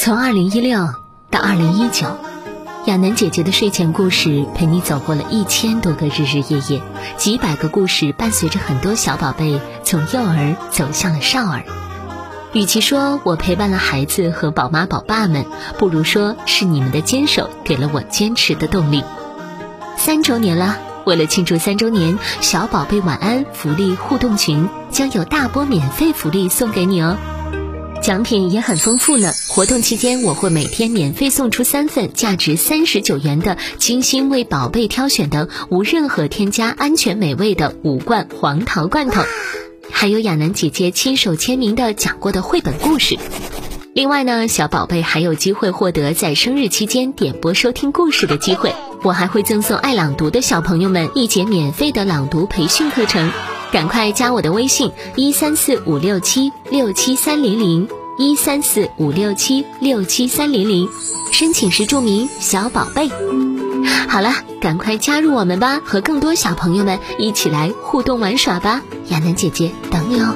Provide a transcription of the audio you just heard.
从二零一六到二零一九，亚楠姐姐的睡前故事陪你走过了一千多个日日夜夜，几百个故事伴随着很多小宝贝从幼儿走向了少儿。与其说我陪伴了孩子和宝妈宝爸们，不如说是你们的坚守给了我坚持的动力。三周年了，为了庆祝三周年，小宝贝晚安福利互动群将有大波免费福利送给你哦。奖品也很丰富呢。活动期间，我会每天免费送出三份价值三十九元的精心为宝贝挑选的无任何添加、安全美味的五罐黄桃罐头，还有亚楠姐姐亲手签名的讲过的绘本故事。另外呢，小宝贝还有机会获得在生日期间点播收听故事的机会。我还会赠送爱朗读的小朋友们一节免费的朗读培训课程。赶快加我的微信：一三四五六七六七三零零一三四五六七六七三零零，申请时注明“小宝贝”。好了，赶快加入我们吧，和更多小朋友们一起来互动玩耍吧！亚楠姐姐等你哦。